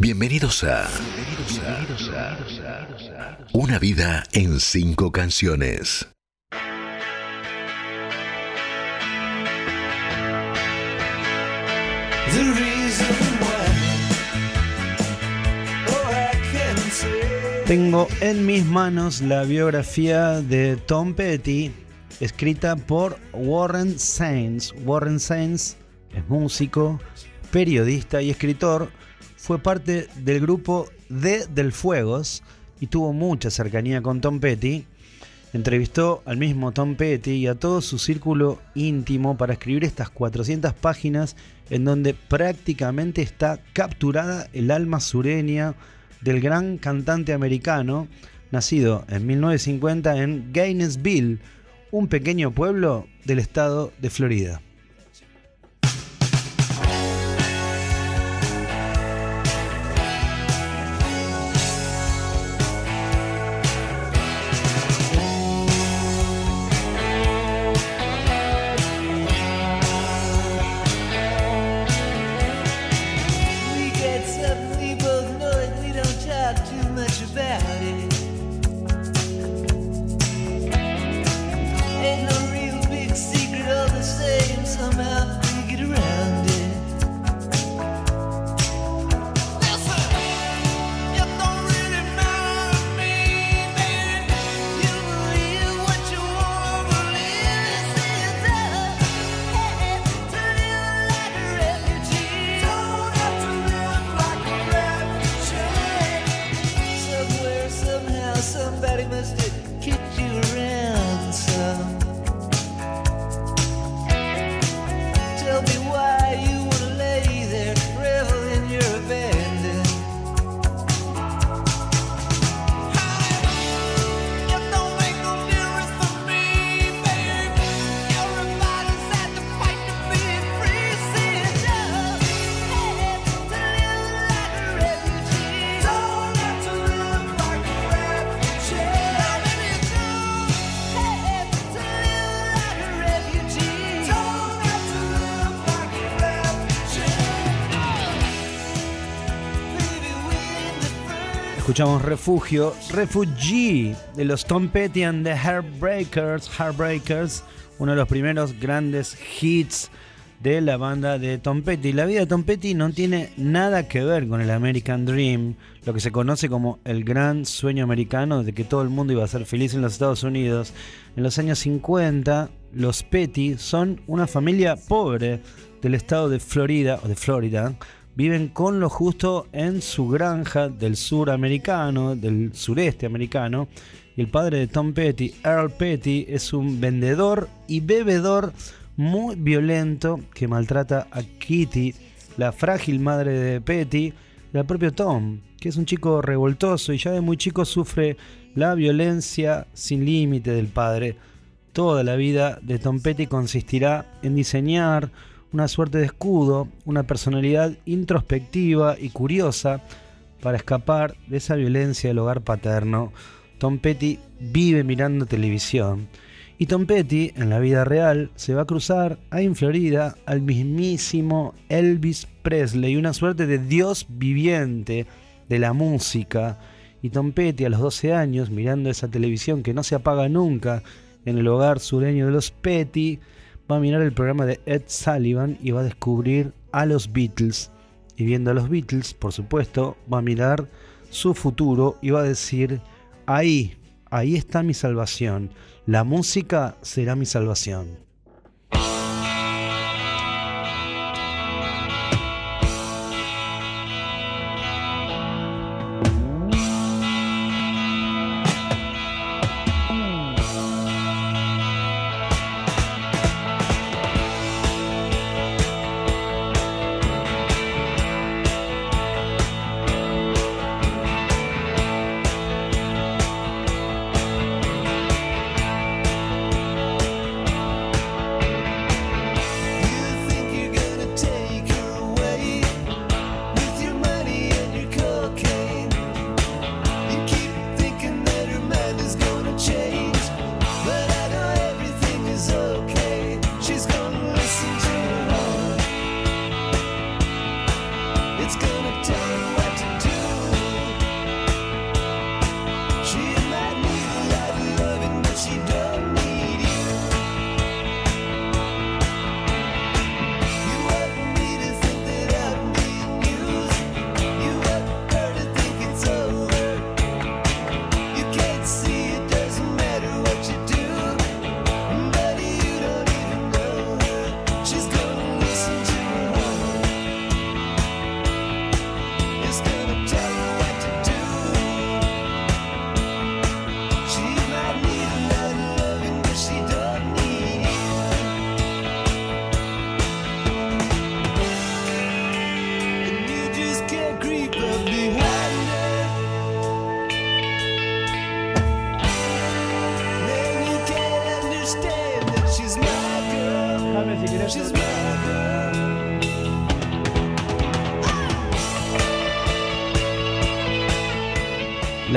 Bienvenidos a, Una vida en cinco canciones. Tengo en mis manos la biografía de Tom Petty, escrita por Warren Sainz. Warren Sainz es músico, periodista y escritor fue parte del grupo D del Fuegos y tuvo mucha cercanía con Tom Petty. Entrevistó al mismo Tom Petty y a todo su círculo íntimo para escribir estas 400 páginas en donde prácticamente está capturada el alma sureña del gran cantante americano, nacido en 1950 en Gainesville, un pequeño pueblo del estado de Florida. that he must have kicked you escuchamos Refugio, Refugee de los Tom Petty and the Heartbreakers, Heartbreakers, uno de los primeros grandes hits de la banda de Tom Petty. La vida de Tom Petty no tiene nada que ver con el American Dream, lo que se conoce como el gran sueño americano de que todo el mundo iba a ser feliz en los Estados Unidos. En los años 50, los Petty son una familia pobre del estado de Florida o de Florida viven con lo justo en su granja del sur americano, del sureste americano. Y el padre de Tom Petty, Earl Petty, es un vendedor y bebedor muy violento que maltrata a Kitty, la frágil madre de Petty, y al propio Tom, que es un chico revoltoso y ya de muy chico sufre la violencia sin límite del padre. Toda la vida de Tom Petty consistirá en diseñar una suerte de escudo, una personalidad introspectiva y curiosa para escapar de esa violencia del hogar paterno. Tom Petty vive mirando televisión. Y Tom Petty, en la vida real, se va a cruzar ahí en Florida al mismísimo Elvis Presley, una suerte de dios viviente de la música. Y Tom Petty, a los 12 años, mirando esa televisión que no se apaga nunca en el hogar sureño de los Petty, va a mirar el programa de Ed Sullivan y va a descubrir a los Beatles. Y viendo a los Beatles, por supuesto, va a mirar su futuro y va a decir, ahí, ahí está mi salvación. La música será mi salvación.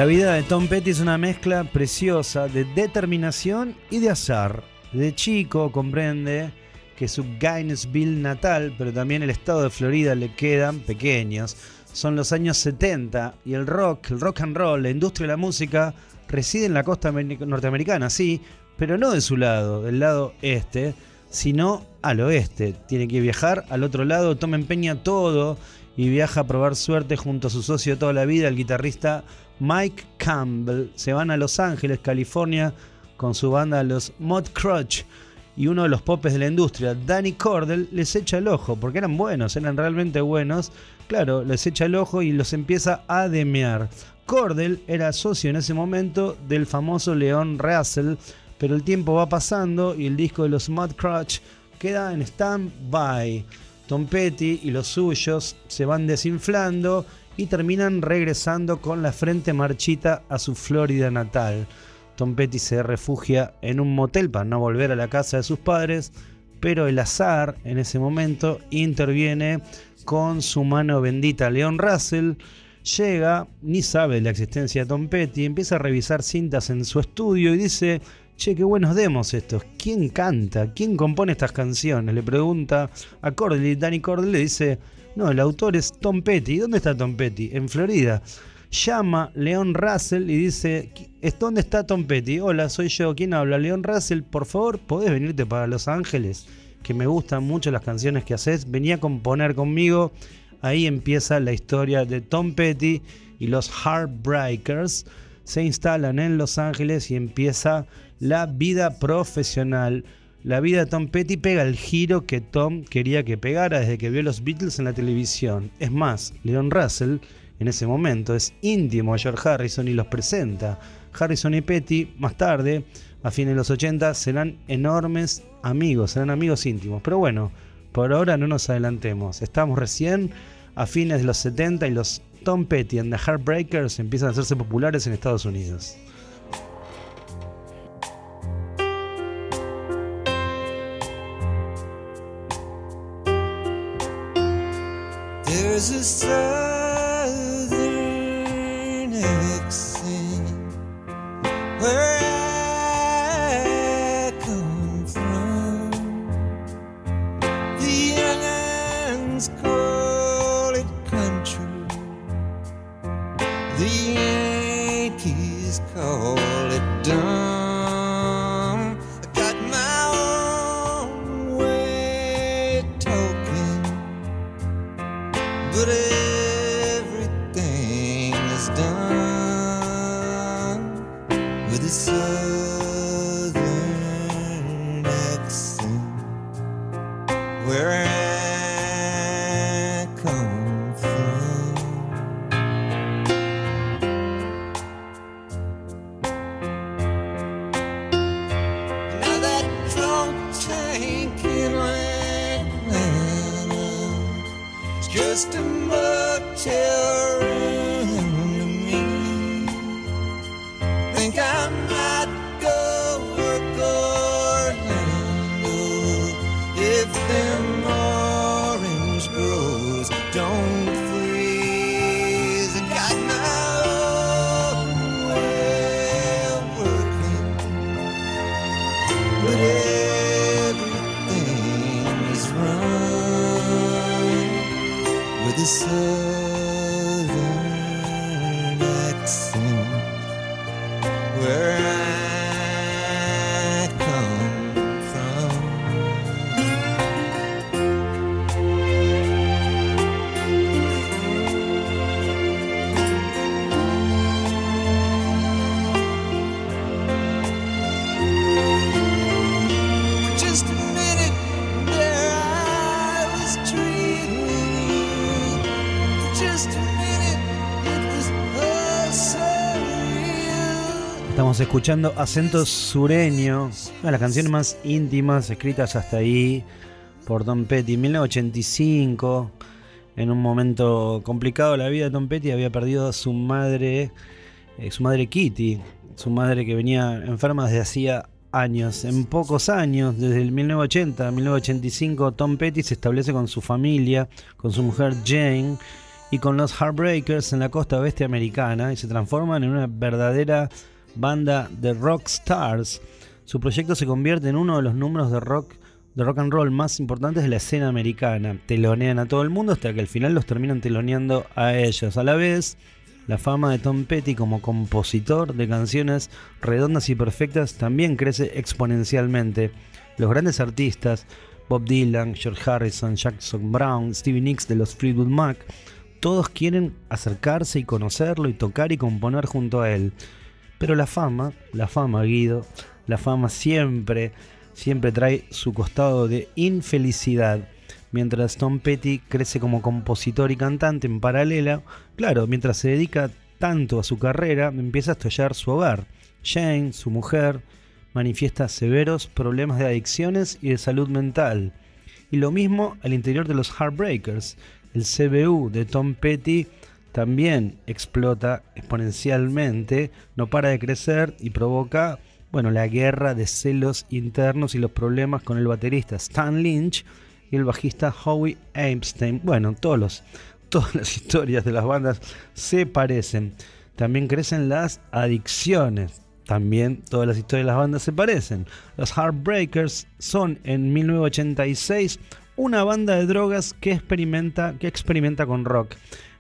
La vida de Tom Petty es una mezcla preciosa de determinación y de azar. De chico comprende que su Gainesville natal, pero también el estado de Florida le quedan pequeños. Son los años 70 y el rock, el rock and roll, la industria de la música reside en la costa norteamericana, sí, pero no de su lado, del lado este, sino al oeste. Tiene que viajar al otro lado, Tom empeña todo y viaja a probar suerte junto a su socio de toda la vida, el guitarrista Mike Campbell. Se van a Los Ángeles, California, con su banda Los Mod Crutch. Y uno de los popes de la industria, Danny Cordell, les echa el ojo, porque eran buenos, eran realmente buenos. Claro, les echa el ojo y los empieza a demear. Cordell era socio en ese momento del famoso Leon Russell, pero el tiempo va pasando y el disco de los Mud Crutch queda en stand-by. Tom Petty y los suyos se van desinflando y terminan regresando con la frente marchita a su Florida natal. Tom Petty se refugia en un motel para no volver a la casa de sus padres, pero el azar en ese momento interviene con su mano bendita. Leon Russell llega, ni sabe de la existencia de Tom Petty, empieza a revisar cintas en su estudio y dice, che, qué buenos demos estos, ¿quién canta? ¿Quién compone estas canciones? Le pregunta a Cordell Danny Cordell le dice, no, el autor es Tom Petty. ¿Dónde está Tom Petty? En Florida. Llama Leon Russell y dice, ¿dónde está Tom Petty? Hola, soy yo. ¿Quién habla? Leon Russell, por favor, ¿podés venirte para Los Ángeles? Que me gustan mucho las canciones que haces. Venía a componer conmigo. Ahí empieza la historia de Tom Petty y los Heartbreakers. Se instalan en Los Ángeles y empieza la vida profesional la vida de Tom Petty pega el giro que Tom quería que pegara desde que vio los Beatles en la televisión. Es más, Leon Russell en ese momento es íntimo a George Harrison y los presenta. Harrison y Petty más tarde, a fines de los 80, serán enormes amigos, serán amigos íntimos. Pero bueno, por ahora no nos adelantemos. Estamos recién a fines de los 70 y los Tom Petty and the Heartbreakers empiezan a hacerse populares en Estados Unidos. is the sun. done with the sun. 思。Escuchando Acento Sureño, una de las canciones más íntimas escritas hasta ahí por Tom Petty. 1985, en un momento complicado de la vida de Tom Petty, había perdido a su madre, eh, su madre Kitty, su madre que venía enferma desde hacía años. En pocos años, desde el 1980 a 1985, Tom Petty se establece con su familia, con su mujer Jane y con los Heartbreakers en la costa oeste americana y se transforman en una verdadera banda de rock stars. Su proyecto se convierte en uno de los números de rock de rock and roll más importantes de la escena americana. Telonean a todo el mundo hasta que al final los terminan teloneando a ellos. A la vez, la fama de Tom Petty como compositor de canciones redondas y perfectas también crece exponencialmente. Los grandes artistas, Bob Dylan, George Harrison, Jackson Brown, Stevie Nicks de los Fleetwood Mac, todos quieren acercarse y conocerlo y tocar y componer junto a él. Pero la fama, la fama Guido, la fama siempre, siempre trae su costado de infelicidad mientras Tom Petty crece como compositor y cantante en paralela, claro, mientras se dedica tanto a su carrera, empieza a estallar su hogar. Jane, su mujer, manifiesta severos problemas de adicciones y de salud mental. Y lo mismo al interior de los Heartbreakers. El CBU de Tom Petty también explota exponencialmente, no para de crecer y provoca, bueno, la guerra de celos internos y los problemas con el baterista Stan Lynch, y el bajista Howie Epstein. Bueno, todos los, todas las historias de las bandas se parecen. También crecen las adicciones. También todas las historias de las bandas se parecen. Los Heartbreakers son en 1986 una banda de drogas que experimenta, que experimenta con rock.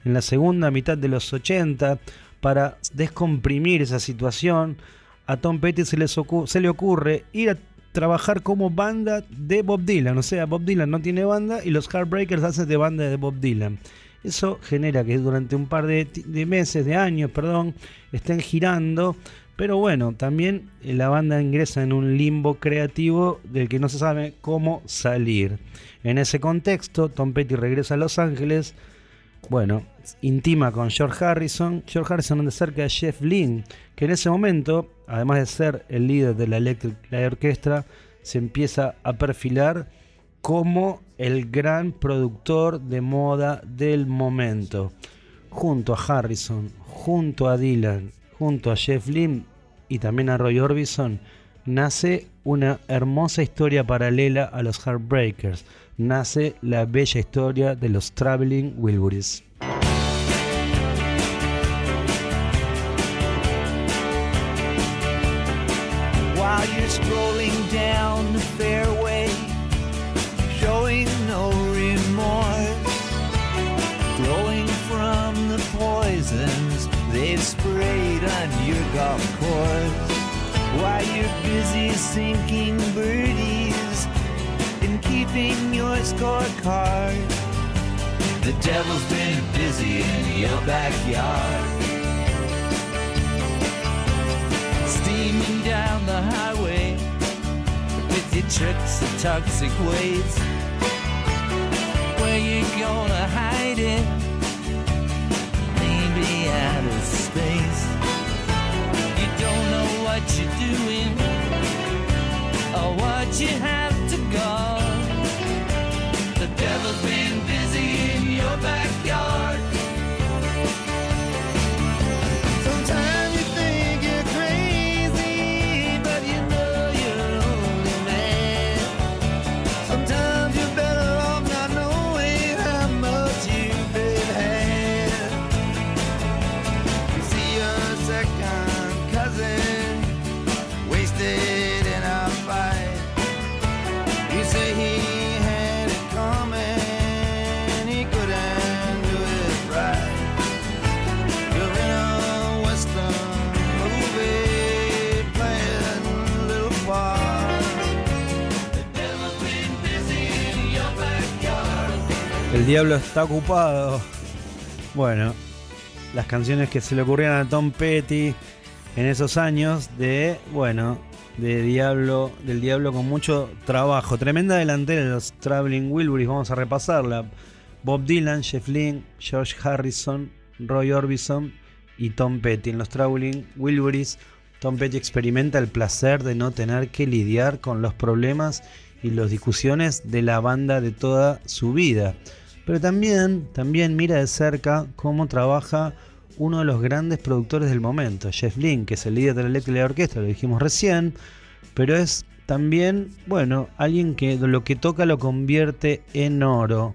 En la segunda mitad de los 80, para descomprimir esa situación, a Tom Petty se, se le ocurre ir a trabajar como banda de Bob Dylan. O sea, Bob Dylan no tiene banda y los Heartbreakers hacen de banda de Bob Dylan. Eso genera que durante un par de, meses, de años, perdón, estén girando. Pero bueno, también eh, la banda ingresa en un limbo creativo del que no se sabe cómo salir. En ese contexto, Tom Petty regresa a Los Ángeles. Bueno, intima con George Harrison. George Harrison anda cerca de Jeff Lynne, que en ese momento además de ser el líder de la Electric Light Orchestra, se empieza a perfilar como el gran productor de moda del momento. Junto a Harrison, junto a Dylan, junto a Jeff Lynne y también a Roy Orbison, nace una hermosa historia paralela a los Heartbreakers. Nace la bella historia de los Traveling Wilburys. while you're strolling down the fairway, showing no remorse, glowing from the poisons they've sprayed on your golf course. While you're busy sinking birdies keeping your scorecard, the devil's been busy in your backyard. steaming down the highway with your tricks and toxic ways. Where you gonna hide it? Maybe out of space. You don't know what you're doing or what you have diablo está ocupado. Bueno, las canciones que se le ocurrían a Tom Petty en esos años de, bueno, de Diablo, del Diablo con mucho trabajo. Tremenda delantera de los Traveling Wilburys, vamos a repasarla. Bob Dylan, Jeff Lynne, George Harrison, Roy Orbison y Tom Petty. En los Traveling Wilburys, Tom Petty experimenta el placer de no tener que lidiar con los problemas y las discusiones de la banda de toda su vida. Pero también, también mira de cerca cómo trabaja uno de los grandes productores del momento, Jeff Lynne, que es el líder de la Electric Orquesta, lo dijimos recién, pero es también, bueno, alguien que lo que toca lo convierte en oro.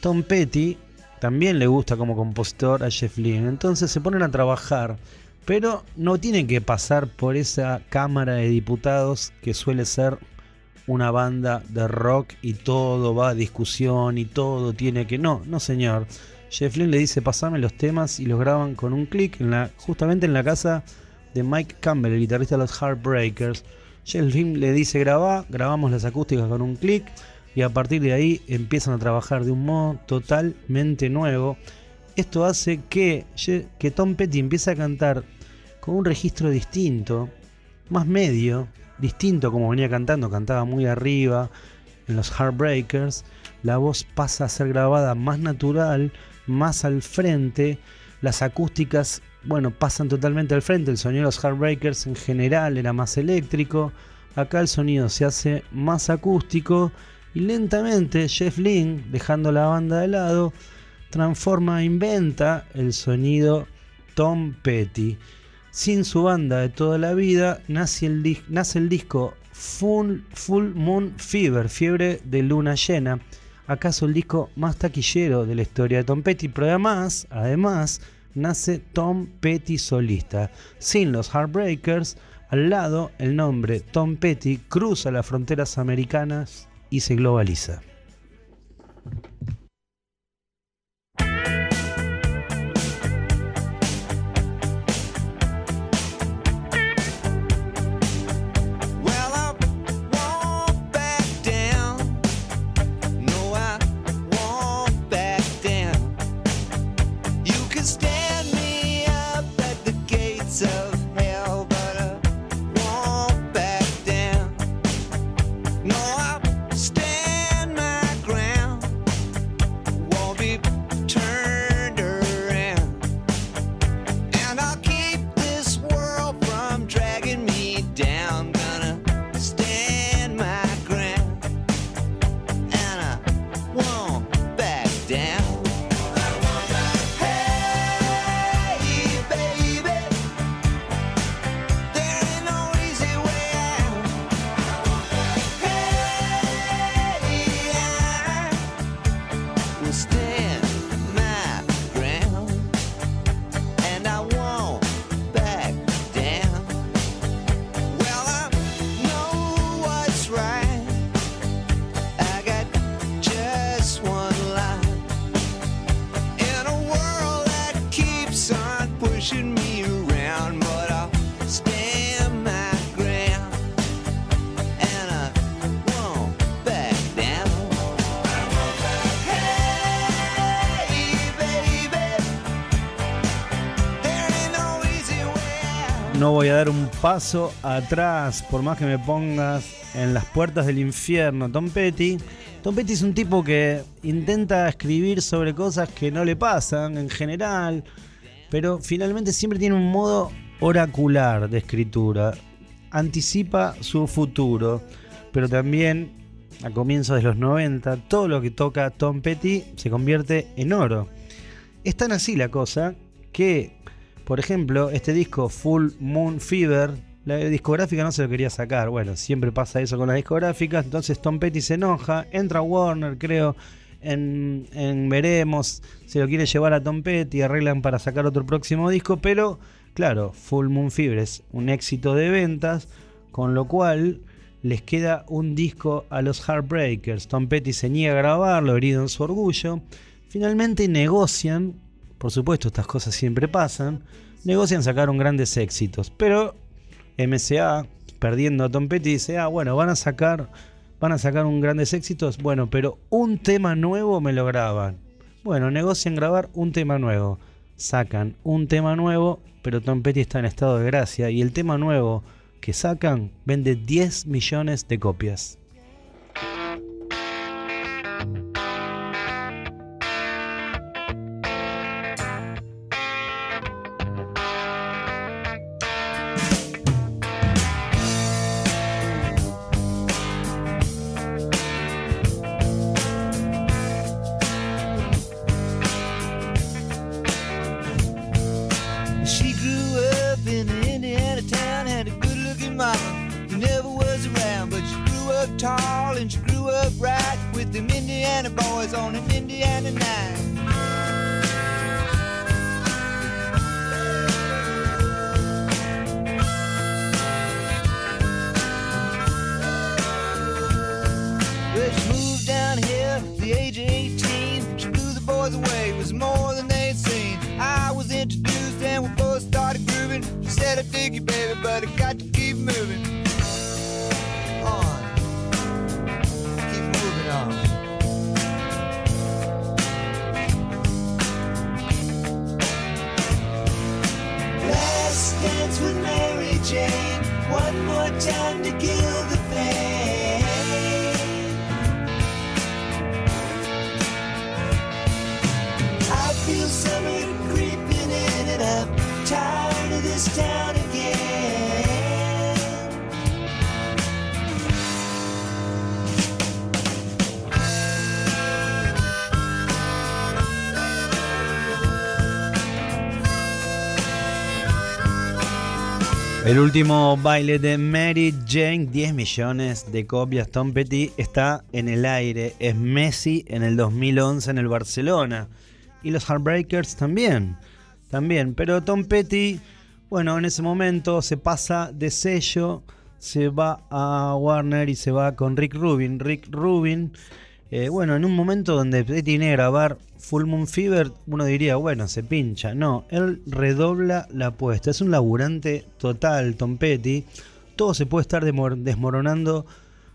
Tom Petty también le gusta como compositor a Jeff Lynne, entonces se ponen a trabajar, pero no tienen que pasar por esa Cámara de Diputados que suele ser una banda de rock y todo va a discusión y todo tiene que... No, no señor. Jeff Lynne le dice pasame los temas y los graban con un clic en la, justamente en la casa de Mike Campbell, el guitarrista de los Heartbreakers. Jeff Lynne le dice graba, grabamos las acústicas con un clic y a partir de ahí empiezan a trabajar de un modo totalmente nuevo. Esto hace que, que Tom Petty empiece a cantar con un registro distinto, más medio, distinto como venía cantando, cantaba muy arriba en los Heartbreakers, la voz pasa a ser grabada más natural, más al frente, las acústicas, bueno, pasan totalmente al frente, el sonido de los Heartbreakers en general era más eléctrico, acá el sonido se hace más acústico y lentamente Jeff Lynne, dejando la banda de lado, transforma, inventa el sonido Tom Petty sin su banda de toda la vida, nace el, disco Full, Full Moon Fever, Fiebre de Luna Llena, acaso el disco más taquillero de la historia de Tom Petty, pero además, además, nace Tom Petty solista. Sin los Heartbreakers, al lado el nombre Tom Petty cruza las fronteras americanas y se globaliza. No voy a dar un paso atrás, por más que me pongas en las puertas del infierno. Tom Petty. Tom Petty es un tipo que intenta escribir sobre cosas que no le pasan en general, pero finalmente siempre tiene un modo oracular de escritura. Anticipa su futuro, pero también a comienzos de los 90, todo lo que toca Tom Petty se convierte en oro. Es tan así la cosa que por ejemplo, este disco Full Moon Fever, la discográfica no se lo quería sacar. Bueno, siempre pasa eso con las discográficas. Entonces Tom Petty se enoja, entra Warner, creo, en, Veremos, se lo quiere llevar a Tom Petty, arreglan para sacar otro próximo disco, pero claro, Full Moon Fever es un éxito de ventas, con lo cual les queda un disco a los Heartbreakers. Tom Petty se niega a grabarlo, herido en su orgullo. Finalmente negocian por supuesto estas cosas siempre pasan, negocian sacar grandes éxitos, pero MCA, perdiendo a Tom Petty, dice, ah, bueno, van a sacar, van a sacar un grandes éxitos, bueno, pero un tema nuevo me lo graban. Bueno, negocian grabar un tema nuevo, sacan un tema nuevo, pero Tom Petty está en estado de gracia. Y el tema nuevo que sacan vende 10 millones de copias. Boys on an Indiana night. Time to kill the pain. El último baile de Mary Jane, 10 millones de copias. Tom Petty está en el aire. Es Messi en el 2011 en el Barcelona. Y los Heartbreakers también. También. Pero Tom Petty, bueno, en ese momento se pasa de sello. Se va a Warner y se va con Rick Rubin. Rick Rubin, eh, bueno, en un momento donde Petty tiene que grabar Full Moon Fever, uno diría, bueno, se pincha. No, él redobla la apuesta. Es un laburante total, Tom Petty. Todo se puede estar desmoronando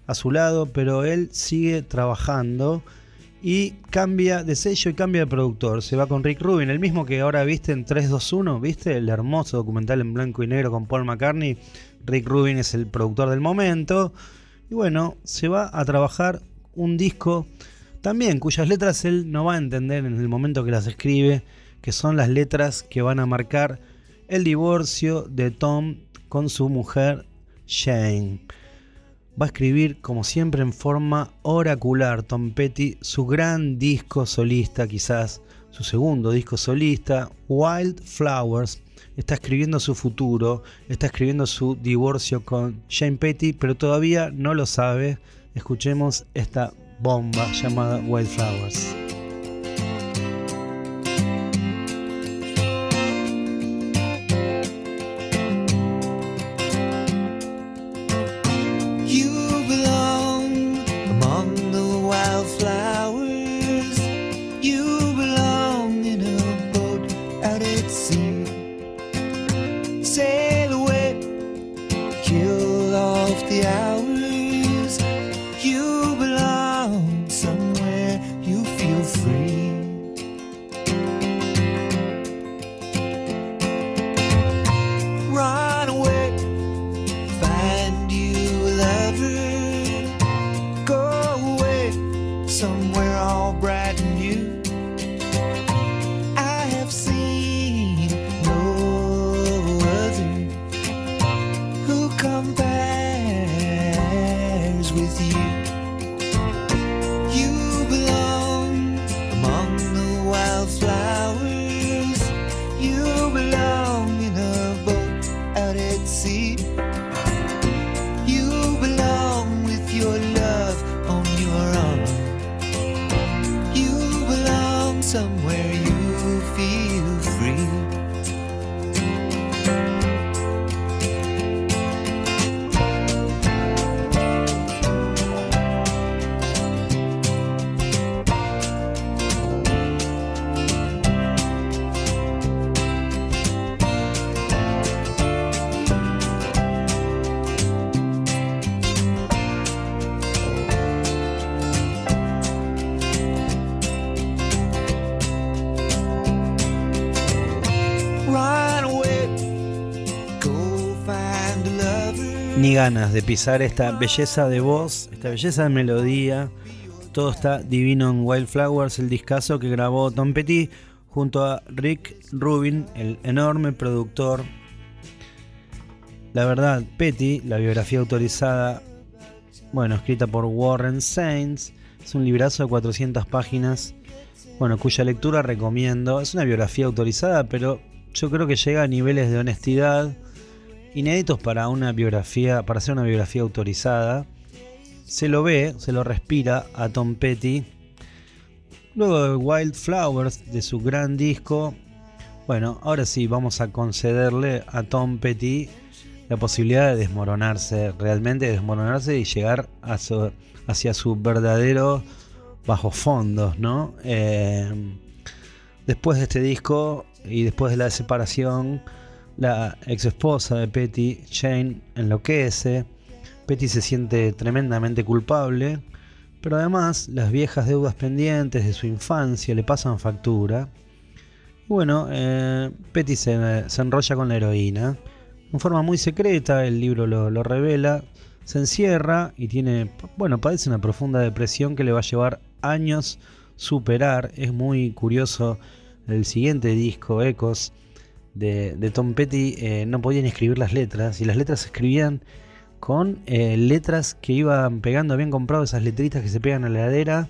a su lado, pero él sigue trabajando y cambia de sello y cambia de productor. Se va con Rick Rubin, el mismo que ahora viste en 321, ¿viste? El hermoso documental en blanco y negro con Paul McCartney. Rick Rubin es el productor del momento. Y bueno, se va a trabajar un disco también cuyas letras él no va a entender en el momento que las escribe, que son las letras que van a marcar el divorcio de Tom con su mujer Jane. Va a escribir como siempre en forma oracular Tom Petty su gran disco solista, quizás su segundo disco solista, Wild Flowers. Está escribiendo su futuro, está escribiendo su divorcio con Jane Petty, pero todavía no lo sabe. Escuchemos esta bomba llamada Wildflowers. Ni ganas de pisar esta belleza de voz, esta belleza de melodía. Todo está divino en Wildflowers, el discazo que grabó Tom Petty junto a Rick Rubin, el enorme productor. La verdad, Petty, la biografía autorizada, bueno, escrita por Warren Sainz, es un librazo de 400 páginas, bueno, cuya lectura recomiendo. Es una biografía autorizada, pero yo creo que llega a niveles de honestidad inéditos para una biografía, para hacer una biografía autorizada. se lo ve, se lo respira a Tom Petty. Luego de Wildflowers, de su gran disco, bueno, ahora sí vamos a concederle a Tom Petty la posibilidad de desmoronarse, realmente desmoronarse y llegar hacia su verdadero bajo fondos, ¿no? Eh, después de este disco y después de la separación, la ex esposa de Petty, Jane, enloquece. Petty se siente tremendamente culpable, pero además las viejas deudas pendientes de su infancia le pasan factura. Y bueno, eh, Petty se, enrolla con la heroína. En forma muy secreta, el libro lo, lo revela, se encierra y tiene, bueno, padece una profunda depresión que le va a llevar años superar. Es muy curioso el siguiente disco, Ecos, de, Tom Petty, eh, no podían escribir las letras y las letras se escribían con eh, letras que iban pegando, habían comprado esas letritas que se pegan a la heladera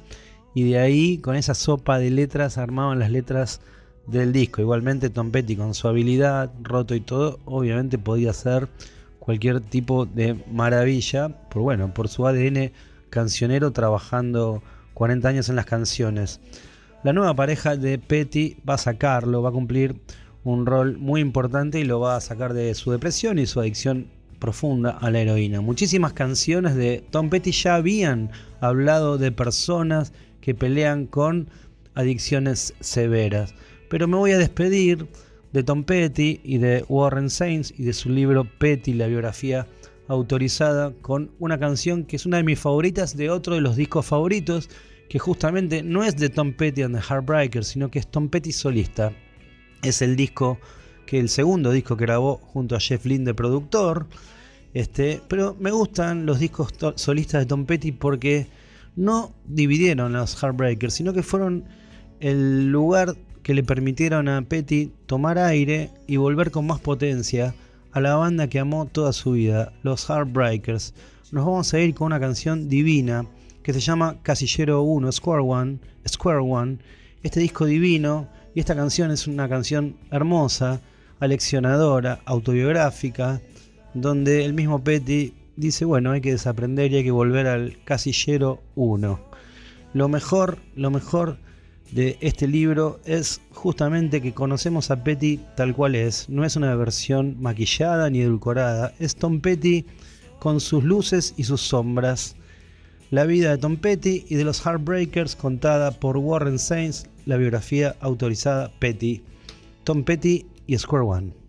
y de ahí con esa sopa de letras armaban las letras del disco. Igualmente Tom Petty con su habilidad, roto y todo, obviamente podía hacer cualquier tipo de maravilla, por bueno, por su ADN cancionero trabajando 40 años en las canciones. La nueva pareja de Petty va a sacarlo, va a cumplir un rol muy importante y lo va a sacar de su depresión y su adicción profunda a la heroína. Muchísimas canciones de Tom Petty ya habían hablado de personas que pelean con adicciones severas. Pero me voy a despedir de Tom Petty y de Warren Sainz y de su libro Petty, la biografía autorizada, con una canción que es una de mis favoritas de otro de los discos favoritos, que justamente no es de Tom Petty and the Heartbreakers, sino que es Tom Petty solista. Es el disco que el segundo disco que grabó junto a Jeff Lynne productor. Este, pero me gustan los discos solistas de Tom Petty porque no dividieron los Heartbreakers, sino que fueron el lugar que le permitieron a Petty tomar aire y volver con más potencia a la banda que amó toda su vida, los Heartbreakers. Nos vamos a ir con una canción divina que se llama Casillero 1, Square One, Square One. Este disco divino y esta canción es una canción hermosa, aleccionadora, autobiográfica, donde el mismo Petty dice, bueno, hay que desaprender y hay que volver al casillero 1. Lo mejor, lo mejor de este libro es justamente que conocemos a Petty tal cual es. No es una versión maquillada ni edulcorada. Es Tom Petty con sus luces y sus sombras. La vida de Tom Petty y de los Heartbreakers contada por Warren Sainz, la biografía autorizada Petty, Tom Petty y Square One.